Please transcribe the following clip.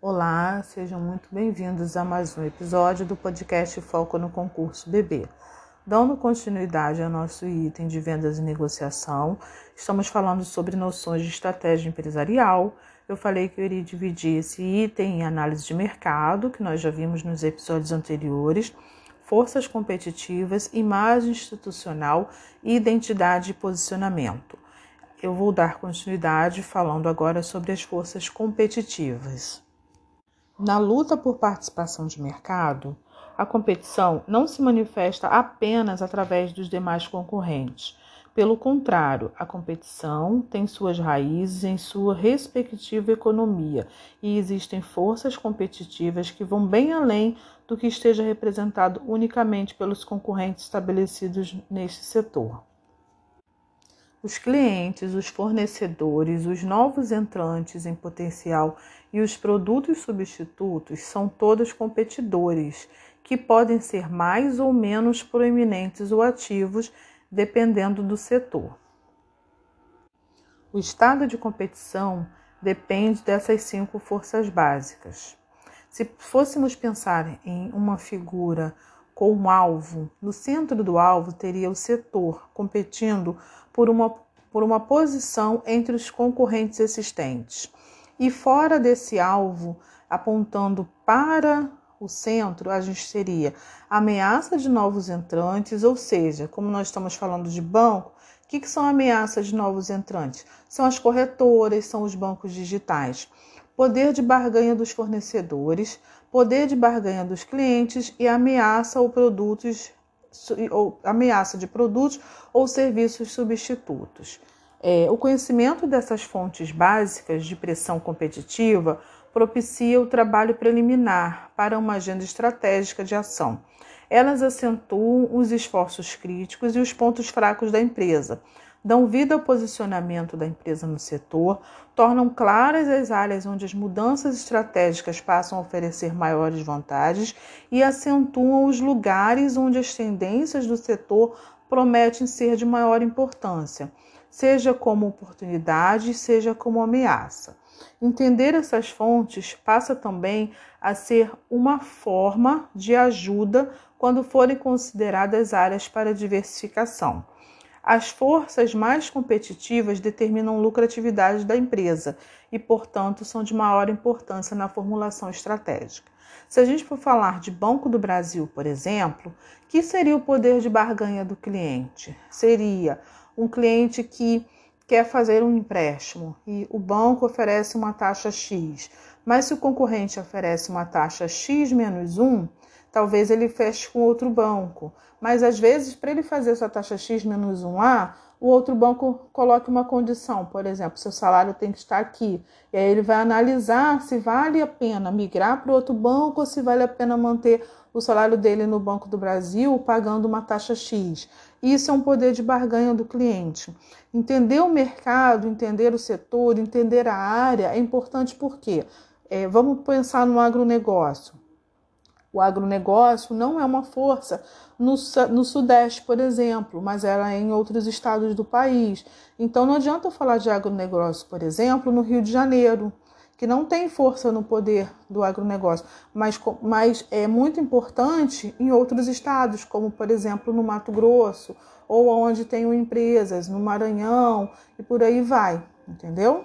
Olá, sejam muito bem-vindos a mais um episódio do podcast Foco no Concurso BB. Dando continuidade ao nosso item de vendas e negociação, estamos falando sobre noções de estratégia empresarial. Eu falei que eu iria dividir esse item em análise de mercado, que nós já vimos nos episódios anteriores, forças competitivas, imagem institucional e identidade de posicionamento. Eu vou dar continuidade falando agora sobre as forças competitivas. Na luta por participação de mercado, a competição não se manifesta apenas através dos demais concorrentes. Pelo contrário, a competição tem suas raízes em sua respectiva economia e existem forças competitivas que vão bem além do que esteja representado unicamente pelos concorrentes estabelecidos neste setor. Os clientes, os fornecedores, os novos entrantes em potencial e os produtos substitutos são todos competidores, que podem ser mais ou menos proeminentes ou ativos, dependendo do setor. O estado de competição depende dessas cinco forças básicas. Se fôssemos pensar em uma figura com um alvo, no centro do alvo teria o setor competindo por uma, por uma posição entre os concorrentes existentes. E fora desse alvo, apontando para o centro, a gente teria ameaça de novos entrantes, ou seja, como nós estamos falando de banco, o que, que são ameaças de novos entrantes? São as corretoras, são os bancos digitais. Poder de barganha dos fornecedores, poder de barganha dos clientes e ameaça ou produtos ou ameaça de produtos ou serviços substitutos. É, o conhecimento dessas fontes básicas de pressão competitiva propicia o trabalho preliminar para uma agenda estratégica de ação. Elas acentuam os esforços críticos e os pontos fracos da empresa, dão vida ao posicionamento da empresa no setor, tornam claras as áreas onde as mudanças estratégicas passam a oferecer maiores vantagens e acentuam os lugares onde as tendências do setor prometem ser de maior importância, seja como oportunidade, seja como ameaça. Entender essas fontes passa também a ser uma forma de ajuda quando forem consideradas áreas para diversificação. As forças mais competitivas determinam lucratividade da empresa e, portanto, são de maior importância na formulação estratégica. Se a gente for falar de Banco do Brasil, por exemplo, que seria o poder de barganha do cliente? Seria um cliente que quer fazer um empréstimo e o banco oferece uma taxa X, mas se o concorrente oferece uma taxa X menos 1, talvez ele feche com outro banco. Mas às vezes, para ele fazer essa taxa X menos 1A, o outro banco coloca uma condição, por exemplo, seu salário tem que estar aqui. E aí ele vai analisar se vale a pena migrar para outro banco ou se vale a pena manter o salário dele no Banco do Brasil pagando uma taxa X. Isso é um poder de barganha do cliente. Entender o mercado, entender o setor, entender a área é importante porque é, vamos pensar no agronegócio. O agronegócio não é uma força no, no Sudeste, por exemplo, mas ela é em outros estados do país. Então não adianta falar de agronegócio, por exemplo, no Rio de Janeiro, que não tem força no poder do agronegócio, mas, mas é muito importante em outros estados, como por exemplo no Mato Grosso, ou onde tenho empresas, no Maranhão e por aí vai, entendeu?